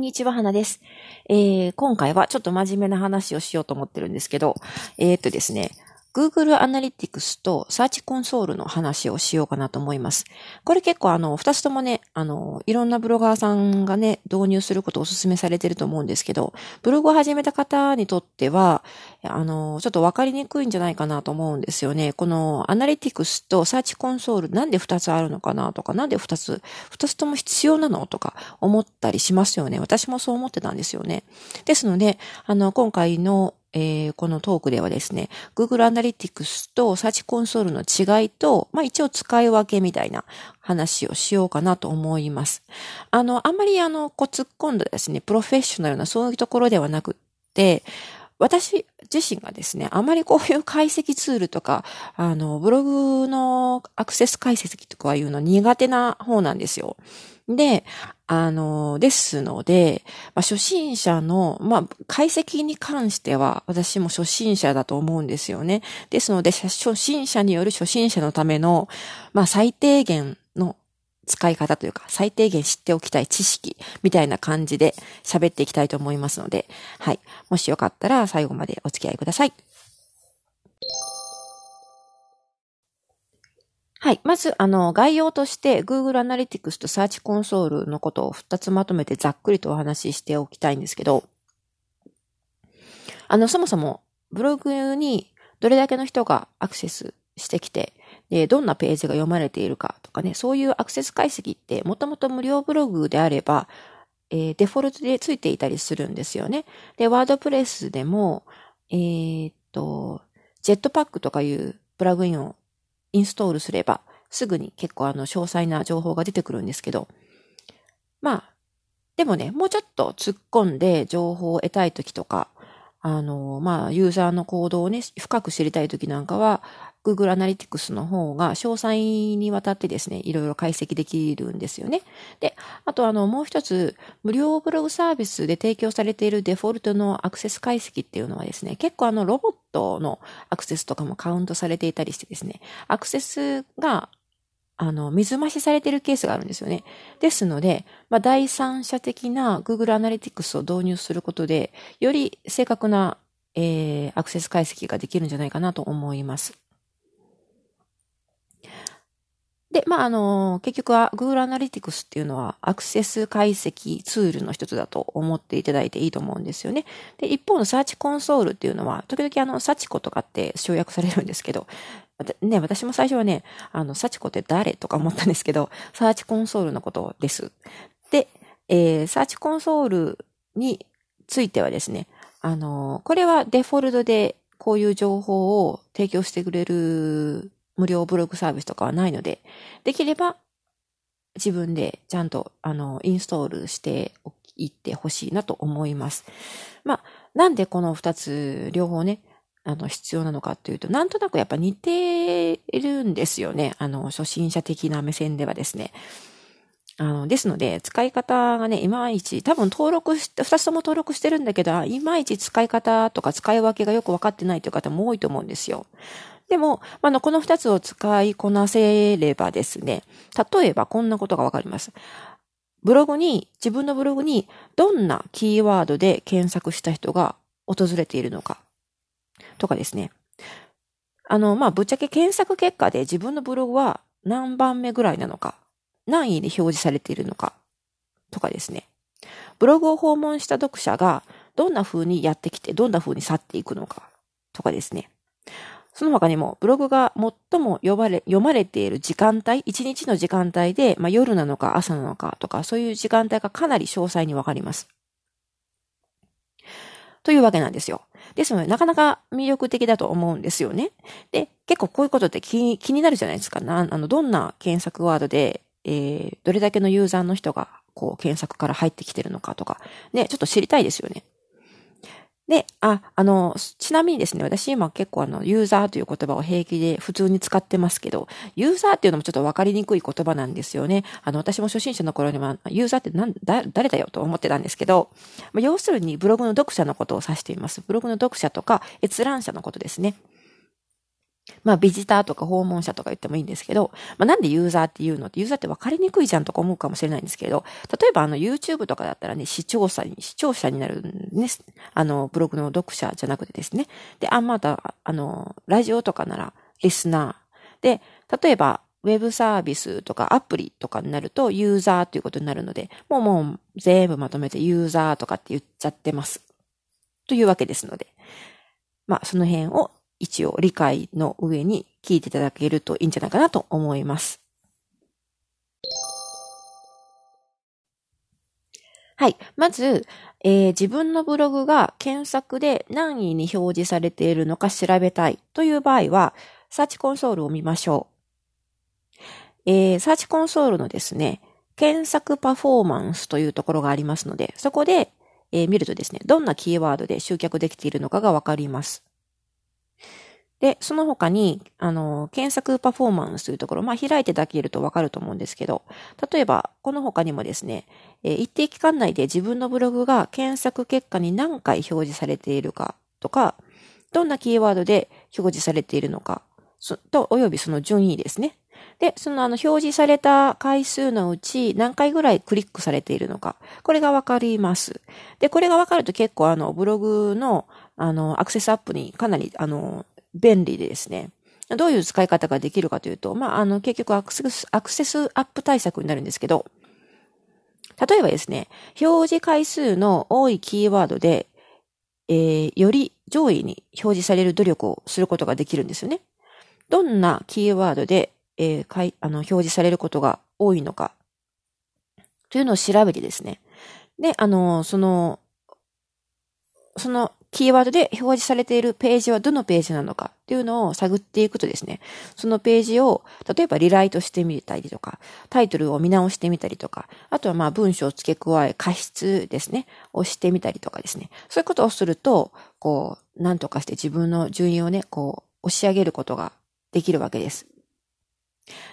んにちは、花です。えー、今回はちょっと真面目な話をしようと思ってるんですけど、えー、っとですね、Google Analytics と Search Console の話をしようかなと思います。これ結構あの、二つともね、あの、いろんなブロガーさんがね、導入することをお勧めされてると思うんですけど、ブログを始めた方にとっては、あの、ちょっとわかりにくいんじゃないかなと思うんですよね。この Analytics と Search Console なんで二つあるのかなとか、なんで二つ、二つとも必要なのとか思ったりしますよね。私もそう思ってたんですよね。ですので、あの、今回のえー、このトークではですね、Google Analytics と Search Console の違いと、まあ一応使い分けみたいな話をしようかなと思います。あの、あんまりあの、こう突っ込んだですね、プロフェッショナルなそういうところではなくって、私自身がですね、あまりこういう解析ツールとか、あの、ブログのアクセス解析とかいうの苦手な方なんですよ。で、あの、ですので、まあ、初心者の、まあ、解析に関しては、私も初心者だと思うんですよね。ですので、初心者による初心者のための、まあ、最低限の使い方というか、最低限知っておきたい知識みたいな感じで喋っていきたいと思いますので、はい。もしよかったら最後までお付き合いください。はい。まず、あの、概要として Google Analytics と Search Console のことを2つまとめてざっくりとお話ししておきたいんですけど、あの、そもそもブログにどれだけの人がアクセスしてきて、で、どんなページが読まれているかとかね、そういうアクセス解析ってもともと無料ブログであれば、えー、デフォルトでついていたりするんですよね。で、ワードプレスでも、えー、っと、ジェットパックとかいうプラグインをインストールすれば、すぐに結構あの、詳細な情報が出てくるんですけど、まあ、でもね、もうちょっと突っ込んで情報を得たい時とか、あの、まあ、ユーザーの行動をね、深く知りたい時なんかは、Google Analytics の方が詳細にわたってですね、いろいろ解析できるんですよね。で、あとあの、もう一つ、無料ブログサービスで提供されているデフォルトのアクセス解析っていうのはですね、結構あの、ロボットのアクセスとかもカウントされていたりしてですね、アクセスがあの、水増しされているケースがあるんですよね。ですので、まあ、第三者的な Google Analytics を導入することで、より正確な、えー、アクセス解析ができるんじゃないかなと思います。で、まあ、あの、結局は Google Analytics っていうのはアクセス解析ツールの一つだと思っていただいていいと思うんですよね。で、一方の Search Console っていうのは、時々あの、サチコとかって省略されるんですけど、ね、私も最初はね、あの、サチコって誰とか思ったんですけど、Search Console のことです。で、えー、Search Console についてはですね、あの、これはデフォルトでこういう情報を提供してくれる無料ブログサービスとかはないので、できれば自分でちゃんと、あの、インストールしていってほしいなと思います。まあ、なんでこの二つ両方ね、あの、必要なのかっていうと、なんとなくやっぱ似てるんですよね。あの、初心者的な目線ではですね。あの、ですので、使い方がね、いまいち、多分登録して、二つとも登録してるんだけど、いまいち使い方とか使い分けがよくわかってないという方も多いと思うんですよ。でも、あの、この二つを使いこなせればですね、例えばこんなことがわかります。ブログに、自分のブログにどんなキーワードで検索した人が訪れているのか、とかですね。あの、まあ、ぶっちゃけ検索結果で自分のブログは何番目ぐらいなのか、何位で表示されているのか、とかですね。ブログを訪問した読者がどんな風にやってきて、どんな風に去っていくのか、とかですね。その他にも、ブログが最も読まれ、読まれている時間帯、一日の時間帯で、まあ、夜なのか朝なのかとか、そういう時間帯がかなり詳細にわかります。というわけなんですよ。ですので、なかなか魅力的だと思うんですよね。で、結構こういうことって気気になるじゃないですか。なあの、どんな検索ワードで、えー、どれだけのユーザーの人が、こう、検索から入ってきてるのかとか、ね、ちょっと知りたいですよね。で、あ、あの、ちなみにですね、私今結構あの、ユーザーという言葉を平気で普通に使ってますけど、ユーザーっていうのもちょっとわかりにくい言葉なんですよね。あの、私も初心者の頃には、ユーザーってなんだ、誰だよと思ってたんですけど、ま、要するにブログの読者のことを指しています。ブログの読者とか閲覧者のことですね。まあ、ビジターとか訪問者とか言ってもいいんですけど、まあ、なんでユーザーって言うの？ってユーザーって分かりにくいじゃんとか思うかもしれないんですけど、例えばあの YouTube とかだったらね、視聴者に、視聴者になるんです。あの、ブログの読者じゃなくてですね。で、あ、また、あの、ラジオとかなら、リスナー。で、例えば、ウェブサービスとかアプリとかになるとユーザーということになるので、もうもう全部まとめてユーザーとかって言っちゃってます。というわけですので、まあその辺を一応理解の上に聞いていただけるといいんじゃないかなと思います。はい。まず、えー、自分のブログが検索で何位に表示されているのか調べたいという場合は、サーチコンソールを見ましょう。えー、サーチコンソールのですね、検索パフォーマンスというところがありますので、そこで、えー、見るとですね、どんなキーワードで集客できているのかがわかります。で、その他に、あの、検索パフォーマンスというところ、まあ、開いていただけるとわかると思うんですけど、例えば、この他にもですね、え一定期間内で自分のブログが検索結果に何回表示されているかとか、どんなキーワードで表示されているのか、と、およびその順位ですね。で、そのあの表示された回数のうち何回ぐらいクリックされているのか。これがわかります。で、これがわかると結構あのブログのあのアクセスアップにかなりあの便利でですね。どういう使い方ができるかというと、まあ、あの、結局アクセス、アクセスアップ対策になるんですけど、例えばですね、表示回数の多いキーワードで、えー、より上位に表示される努力をすることができるんですよね。どんなキーワードで、えー、かいあの表示されることが多いのか、というのを調べてですね。で、あの、その、そのキーワードで表示されているページはどのページなのかっていうのを探っていくとですね、そのページを、例えばリライトしてみたりとか、タイトルを見直してみたりとか、あとはまあ文章を付け加え、過失ですね、をしてみたりとかですね、そういうことをすると、こう、なんとかして自分の順位をね、こう、押し上げることができるわけです。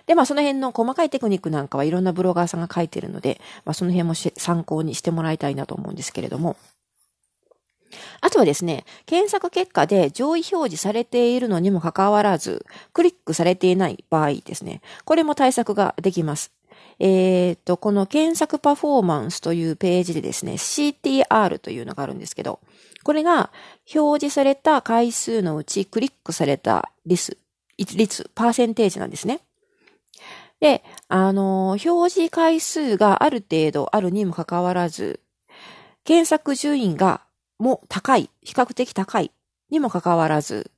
で、まあその辺の細かいテクニックなんかはいろんなブロガーさんが書いてるので、まあその辺も参考にしてもらいたいなと思うんですけれども、あとはですね、検索結果で上位表示されているのにもかかわらず、クリックされていない場合ですね。これも対策ができます。えっ、ー、と、この検索パフォーマンスというページでですね、CTR というのがあるんですけど、これが表示された回数のうちクリックされた率、率、パーセンテージなんですね。で、あの、表示回数がある程度あるにもかかわらず、検索順位がも高い、比較的高いにもかかわらず、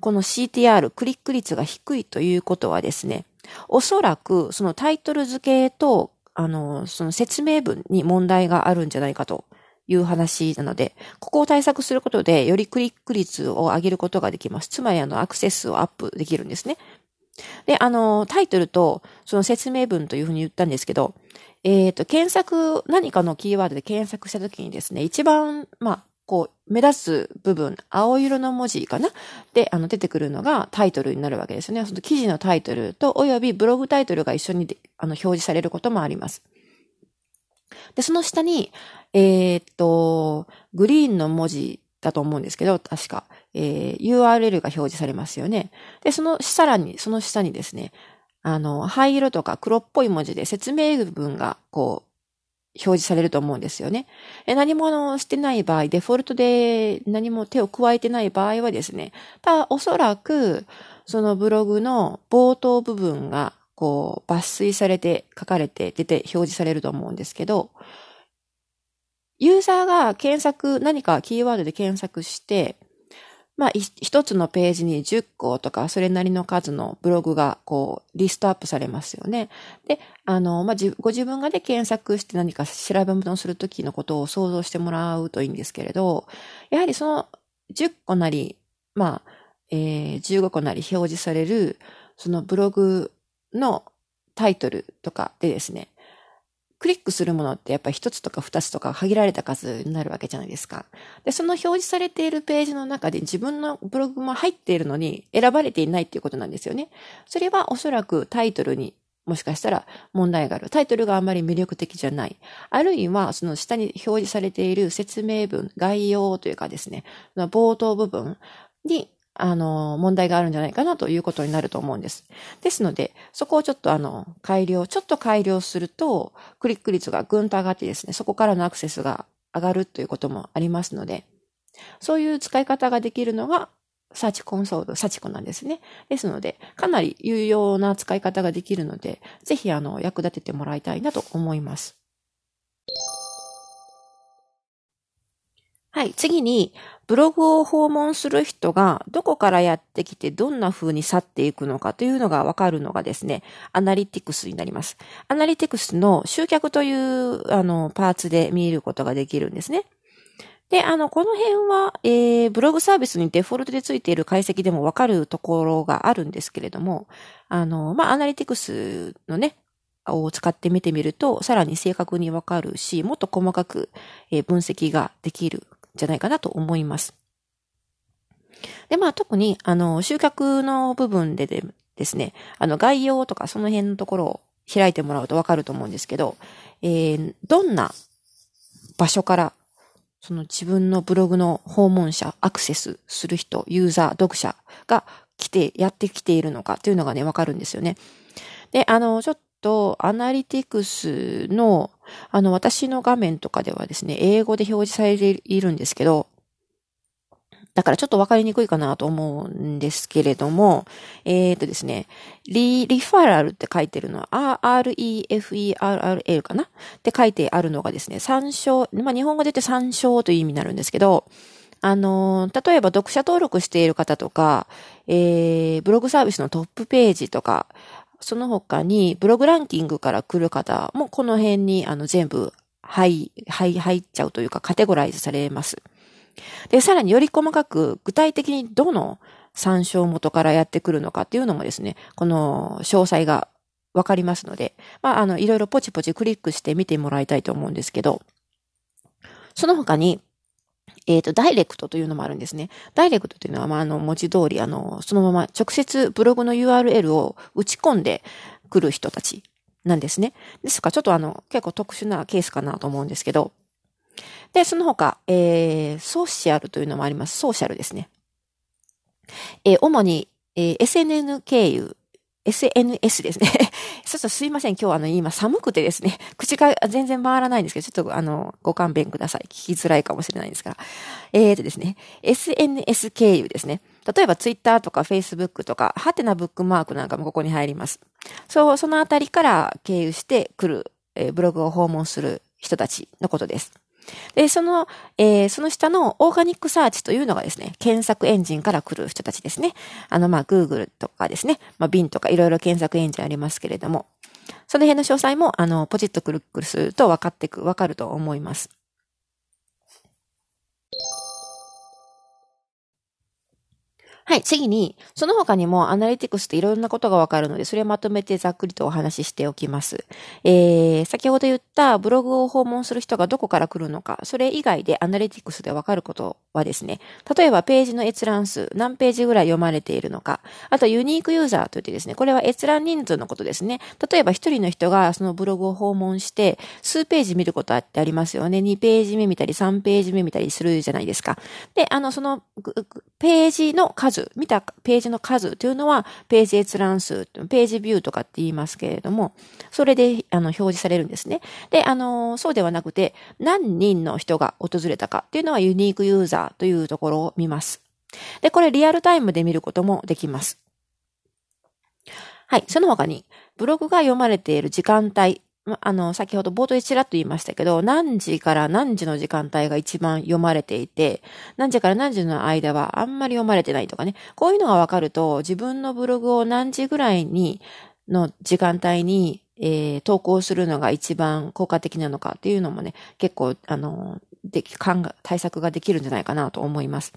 この CTR、クリック率が低いということはですね、おそらくそのタイトル付けと、あの、その説明文に問題があるんじゃないかという話なので、ここを対策することで、よりクリック率を上げることができます。つまり、あの、アクセスをアップできるんですね。で、あの、タイトルとその説明文というふうに言ったんですけど、えっ、ー、と、検索、何かのキーワードで検索したときにですね、一番、まあ、こう、目立つ部分、青色の文字かな？で、あの、出てくるのがタイトルになるわけですね。その記事のタイトルと、およびブログタイトルが一緒にあの表示されることもあります。で、その下に、えー、っと、グリーンの文字だと思うんですけど、確か、えー、URL が表示されますよね。で、その、さらに、その下にですね、あの、灰色とか黒っぽい文字で説明文が、こう、表示されると思うんですよね。何もあのしてない場合、デフォルトで何も手を加えてない場合はですね、たおそらくそのブログの冒頭部分がこう抜粋されて書かれて出て表示されると思うんですけど、ユーザーが検索、何かキーワードで検索して、まあ、一つのページに10個とか、それなりの数のブログが、こう、リストアップされますよね。で、あの、まあ、ご自分がで検索して何か調べ物をするときのことを想像してもらうといいんですけれど、やはりその10個なり、まあ、えー、15個なり表示される、そのブログのタイトルとかでですね、クリックするものってやっぱり一つとか二つとか限られた数になるわけじゃないですか。で、その表示されているページの中で自分のブログも入っているのに選ばれていないっていうことなんですよね。それはおそらくタイトルにもしかしたら問題がある。タイトルがあまり魅力的じゃない。あるいは、その下に表示されている説明文、概要というかですね、冒頭部分にあの、問題があるんじゃないかなということになると思うんです。ですので、そこをちょっとあの、改良、ちょっと改良すると、クリック率がぐんと上がってですね、そこからのアクセスが上がるということもありますので、そういう使い方ができるのが、サーチコンソール、サチコなんですね。ですので、かなり有用な使い方ができるので、ぜひあの、役立ててもらいたいなと思います。はい。次に、ブログを訪問する人がどこからやってきてどんな風に去っていくのかというのがわかるのがですね、アナリティクスになります。アナリティクスの集客という、あの、パーツで見ることができるんですね。で、あの、この辺は、えー、ブログサービスにデフォルトでついている解析でもわかるところがあるんですけれども、あの、まあ、アナリティクスのね、を使って見てみると、さらに正確にわかるし、もっと細かく、えー、分析ができるじゃないかなと思います。で、まあ特に、あの、集客の部分ででですね、あの、概要とかその辺のところを開いてもらうとわかると思うんですけど、えー、どんな場所から、その自分のブログの訪問者、アクセスする人、ユーザー、読者が来て、やってきているのかというのがね、わかるんですよね。で、あの、ちょっと、アナリティクスの、あの、私の画面とかではですね、英語で表示されているんですけど、だからちょっとわかりにくいかなと思うんですけれども、えっ、ー、とですね、リ、リファラルって書いてるのは、R-E-F-E-R-R-L かな？って書いてあるのがですね、参照、まあ、日本語で言って参照という意味になるんですけど、あの、例えば読者登録している方とか、えー、ブログサービスのトップページとか、その他にブログランキングから来る方もこの辺にあの全部入、入、入っちゃうというかカテゴライズされます。で、さらにより細かく具体的にどの参照元からやってくるのかっていうのもですね、この詳細がわかりますので、まあ、あの、いろいろポチポチクリックして見てもらいたいと思うんですけど、その他に、えっ、ー、と、ダイレクトというのもあるんですね。ダイレクトというのは、まあ、あの、文字通り、あの、そのまま直接ブログの URL を打ち込んでくる人たちなんですね。ですから、ちょっとあの、結構特殊なケースかなと思うんですけど、で、その他、えー、ソーシャルというのもあります。ソーシャルですね。えー、主に、えー、SNN 経由、SNS ですね。ちょっとすいません。今日あの、今寒くてですね、口が全然回らないんですけど、ちょっとあの、ご勘弁ください。聞きづらいかもしれないんですが。えーとですね、SNS 経由ですね。例えば Twitter とか Facebook とか、ハテナブックマークなんかもここに入ります。そう、そのあたりから経由してくる、えー、ブログを訪問する人たちのことです。で、その、えー、その下のオーガニックサーチというのがですね、検索エンジンから来る人たちですね。あの、まあ、Google とかですね、まあ、Bin とかいろいろ検索エンジンありますけれども、その辺の詳細も、あの、ポチッとクルックすると分かってく、分かると思います。はい、次に、その他にもアナリティクスっていろんなことがわかるので、それをまとめてざっくりとお話ししておきます。えー、先ほど言ったブログを訪問する人がどこから来るのか、それ以外でアナリティクスでわかることはですね、例えばページの閲覧数、何ページぐらい読まれているのか、あとユニークユーザーといってですね、これは閲覧人数のことですね。例えば一人の人がそのブログを訪問して、数ページ見ることってありますよね。2ページ目見たり3ページ目見たりするじゃないですか。で、あの、そのページの数数、見たページの数というのは、ページ閲覧数、ページビューとかって言いますけれども、それで、あの、表示されるんですね。で、あの、そうではなくて、何人の人が訪れたかっていうのはユニークユーザーというところを見ます。で、これリアルタイムで見ることもできます。はい。その他に、ブログが読まれている時間帯、あの、先ほど冒頭でちらっと言いましたけど、何時から何時の時間帯が一番読まれていて、何時から何時の間はあんまり読まれてないとかね、こういうのがわかると、自分のブログを何時ぐらいに、の時間帯に、えー、投稿するのが一番効果的なのかっていうのもね、結構、あの、でき、考、対策ができるんじゃないかなと思います。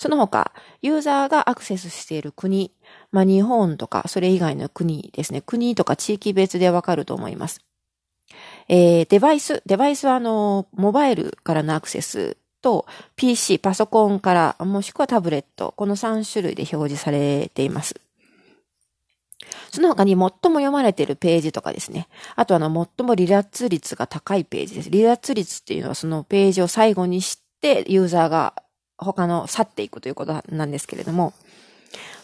その他、ユーザーがアクセスしている国、まあ、日本とか、それ以外の国ですね。国とか地域別でわかると思います。えー、デバイス、デバイスはあの、モバイルからのアクセスと PC、パソコンから、もしくはタブレット、この3種類で表示されています。その他に最も読まれているページとかですね。あとあの、最も離脱率が高いページです。離脱率っていうのはそのページを最後にしてユーザーが他の去っていくということなんですけれども、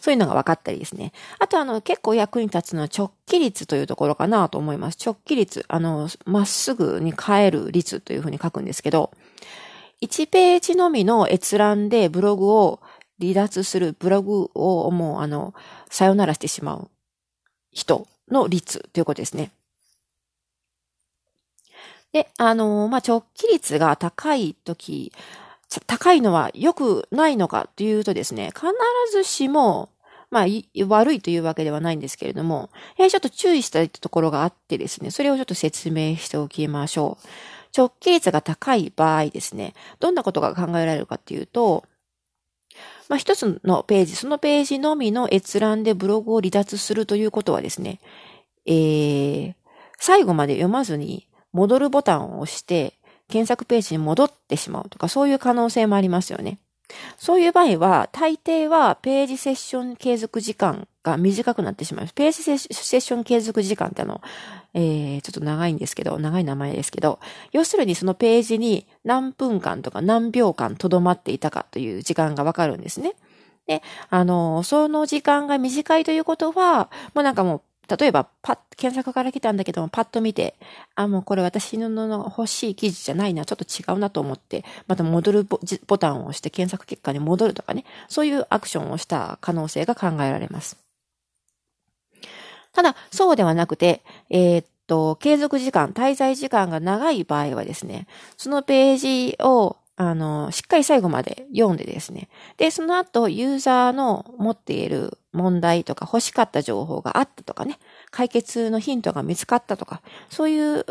そういうのが分かったりですね。あとあの、結構役に立つのは直帰率というところかなと思います。直帰率、あの、まっすぐに帰る率というふうに書くんですけど、1ページのみの閲覧でブログを離脱する、ブログをもうあの、さよならしてしまう人の率ということですね。で、あの、まあ、直帰率が高いとき、高いのは良くないのかというとですね、必ずしも、まあ、悪いというわけではないんですけれども、やはりちょっと注意したいところがあってですね、それをちょっと説明しておきましょう。直帰率が高い場合ですね、どんなことが考えられるかっていうと、まあ、一つのページ、そのページのみの閲覧でブログを離脱するということはですね、えー、最後まで読まずに戻るボタンを押して検索ページに戻ってしまうとか、そういう可能性もありますよね。そういう場合は、大抵はページセッション継続時間が短くなってしまいます。ページセッション継続時間ってあの、えー、ちょっと長いんですけど、長い名前ですけど、要するにそのページに何分間とか何秒間留まっていたかという時間がわかるんですね。で、あの、その時間が短いということは、もうなんかもう例えば、パッ、検索から来たんだけども、パッと見て、あ、もうこれ私のの欲しい記事じゃないな、ちょっと違うなと思って、また戻るボタンを押して検索結果に戻るとかね、そういうアクションをした可能性が考えられます。ただ、そうではなくて、えー、っと、継続時間、滞在時間が長い場合はですね、そのページをあの、しっかり最後まで読んでですね。で、その後、ユーザーの持っている問題とか欲しかった情報があったとかね、解決のヒントが見つかったとか、そういう、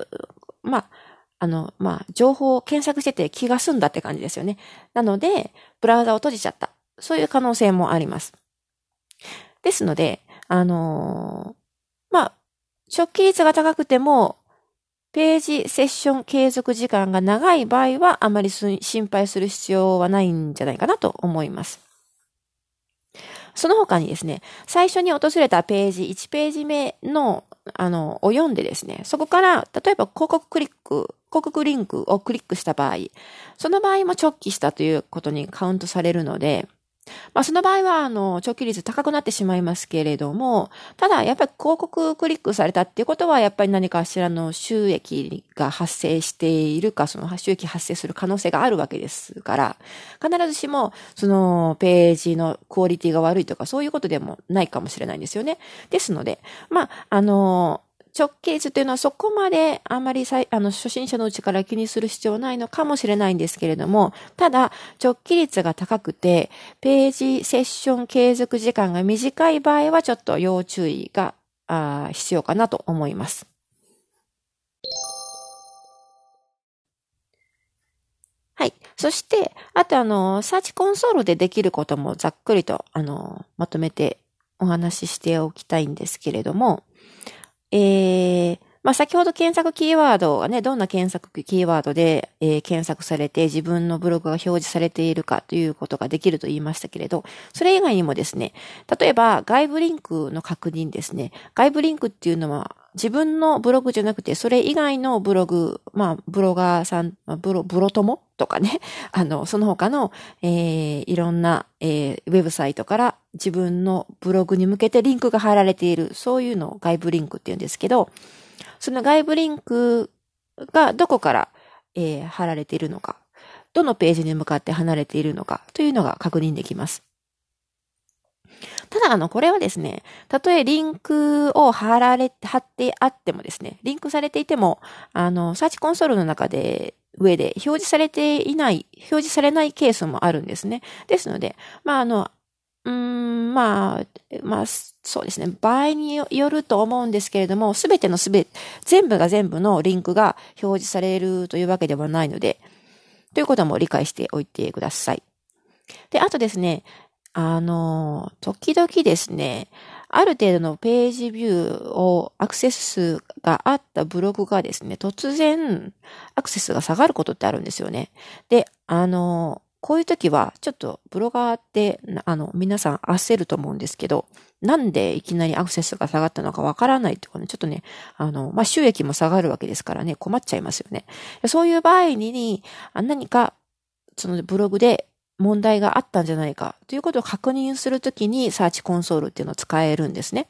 まあ、あの、まあ、情報を検索してて気が済んだって感じですよね。なので、ブラウザを閉じちゃった。そういう可能性もあります。ですので、あのー、まあ、直帰率が高くても、ページセッション継続時間が長い場合はあまり心配する必要はないんじゃないかなと思います。その他にですね、最初に訪れたページ、1ページ目の、あの、を読んでですね、そこから、例えば広告クリック、広告リンクをクリックした場合、その場合も直帰したということにカウントされるので、まあ、その場合は、あの、長期率高くなってしまいますけれども、ただ、やっぱり広告クリックされたっていうことは、やっぱり何かしらの収益が発生しているか、その収益発生する可能性があるわけですから、必ずしも、その、ページのクオリティが悪いとか、そういうことでもないかもしれないんですよね。ですので、まあ、あの、直径率というのはそこまであまりあの初心者のうちから気にする必要ないのかもしれないんですけれども、ただ直帰率が高くて、ページセッション継続時間が短い場合はちょっと要注意があ必要かなと思います。はい。そして、あとあの、サーチコンソールでできることもざっくりと、あの、まとめてお話ししておきたいんですけれども、えー、まあ、先ほど検索キーワードがね、どんな検索キーワードで、えー、検索されて自分のブログが表示されているかということができると言いましたけれど、それ以外にもですね、例えば外部リンクの確認ですね。外部リンクっていうのは自分のブログじゃなくて、それ以外のブログ、まあ、ブロガーさん、ブロ、ブロ友とかね、あの、その他の、えー、いろんな、えー、ウェブサイトから自分のブログに向けてリンクが貼られている、そういうのを外部リンクって言うんですけど、その外部リンクがどこから、えー、貼られているのか、どのページに向かって離れているのかというのが確認できます。ただ、あの、これはですね、たとえリンクを貼られ、貼ってあってもですね、リンクされていても、あの、サーチコンソールの中で、上で表示されていない、表示されないケースもあるんですね。ですので、まあ、あの、うん、まあ、まあ、そうですね。場合によると思うんですけれども、すべてのすべ、全部が全部のリンクが表示されるというわけではないので、ということも理解しておいてください。で、あとですね、あの、時々ですね、ある程度のページビューをアクセス数があったブログがですね、突然アクセスが下がることってあるんですよね。で、あの、こういう時は、ちょっとブロガーって、あの、皆さん焦ると思うんですけど、なんでいきなりアクセスが下がったのかわからないとかね、ちょっとね、あの、まあ、収益も下がるわけですからね、困っちゃいますよね。そういう場合に、何か、そのブログで問題があったんじゃないかということを確認するときにサーチコンソールっていうのを使えるんですね。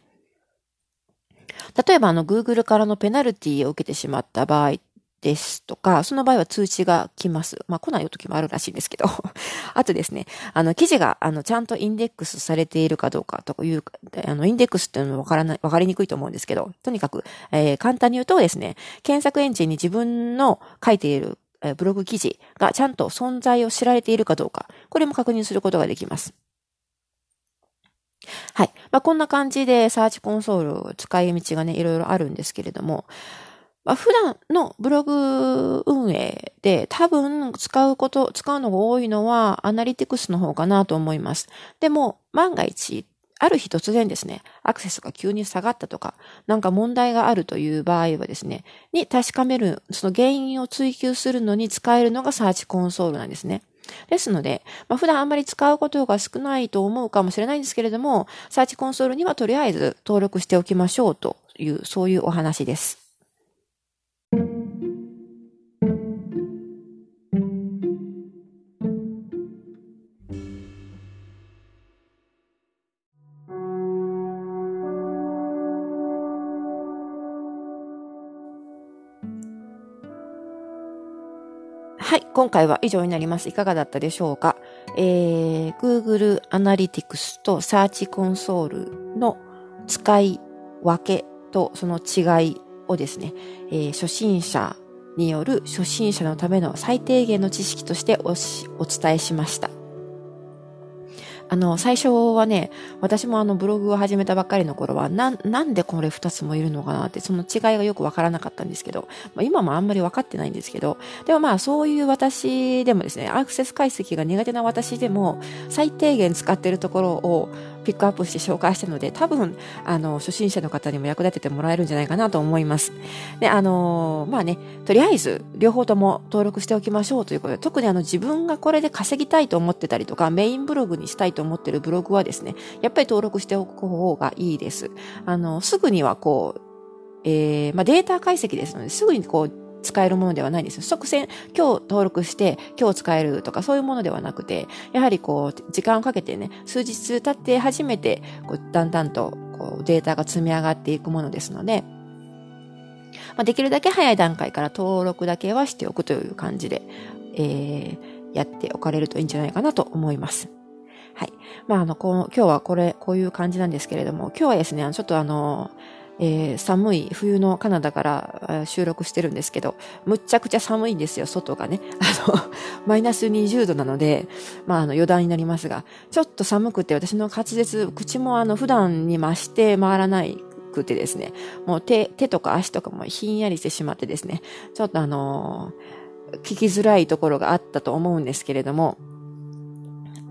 例えばあの Google からのペナルティを受けてしまった場合ですとか、その場合は通知が来ます。まあ来ない時もあるらしいんですけど。あとですね、あの記事があのちゃんとインデックスされているかどうかという、あのインデックスっていうのはわからない、わかりにくいと思うんですけど、とにかく、えー、簡単に言うとですね、検索エンジンに自分の書いているブログ記事がちゃんと存在を知られているかどうか、これも確認することができます。はい。まあ、こんな感じでサーチコンソール使い道がね、いろいろあるんですけれども、まあ、普段のブログ運営で多分使うこと、使うのが多いのはアナリティクスの方かなと思います。でも、万が一、ある日突然ですね、アクセスが急に下がったとか、なんか問題があるという場合はですね、に確かめる、その原因を追求するのに使えるのがサーチコンソールなんですね。ですので、まあ、普段あんまり使うことが少ないと思うかもしれないんですけれども、サーチコンソールにはとりあえず登録しておきましょうという、そういうお話です。今回は以上になります。いかがだったでしょうか？えー、Google Analytics と Search Console の使い分けとその違いをですね、えー、初心者による初心者のための最低限の知識としておお伝えしました。あの、最初はね、私もあのブログを始めたばっかりの頃は、な、なんでこれ二つもいるのかなって、その違いがよくわからなかったんですけど、まあ、今もあんまりわかってないんですけど、でもまあそういう私でもですね、アクセス解析が苦手な私でも、最低限使ってるところを、ピックアップして紹介したので、多分、あの、初心者の方にも役立ててもらえるんじゃないかなと思います。で、あの、まあね、とりあえず、両方とも登録しておきましょうということで、特にあの、自分がこれで稼ぎたいと思ってたりとか、メインブログにしたいと思ってるブログはですね、やっぱり登録しておく方がいいです。あの、すぐにはこう、えー、まあ、データ解析ですので、すぐにこう、使えるものではないんです。即戦、今日登録して今日使えるとかそういうものではなくて、やはりこう、時間をかけてね、数日経って初めて、こう、だんだんと、こう、データが積み上がっていくものですので、まあ、できるだけ早い段階から登録だけはしておくという感じで、えー、やっておかれるといいんじゃないかなと思います。はい。まあ、あの、この、今日はこれ、こういう感じなんですけれども、今日はですね、ちょっとあの、えー、寒い冬のカナダから収録してるんですけど、むっちゃくちゃ寒いんですよ、外がね。あの、マイナス20度なので、まあ、あの、余談になりますが、ちょっと寒くて私の滑舌、口もあの、普段に増して回らないくてですね、もう手、手とか足とかもひんやりしてしまってですね、ちょっとあのー、聞きづらいところがあったと思うんですけれども、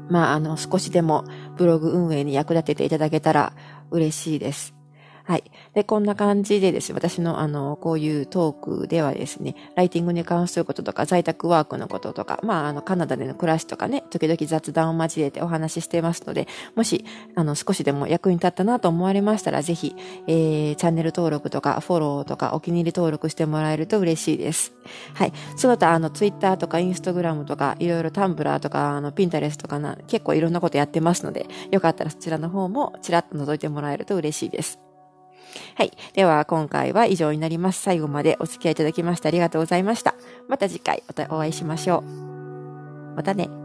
まあ、あの、少しでもブログ運営に役立てていただけたら嬉しいです。はい。で、こんな感じでですね、私のあの、こういうトークではですね、ライティングに関することとか、在宅ワークのこととか、まあ、あの、カナダでの暮らしとかね、時々雑談を交えてお話ししてますので、もし、あの、少しでも役に立ったなと思われましたら、ぜひ、えー、チャンネル登録とか、フォローとか、お気に入り登録してもらえると嬉しいです。はい。その他、あの、ツイッターとか、インスタグラムとか、いろいろタンブラーとか、あの、ピンタレスとかな、結構いろんなことやってますので、よかったらそちらの方も、ちらっと覗いてもらえると嬉しいです。はい。では、今回は以上になります。最後までお付き合いいただきましてありがとうございました。また次回お会いしましょう。またね。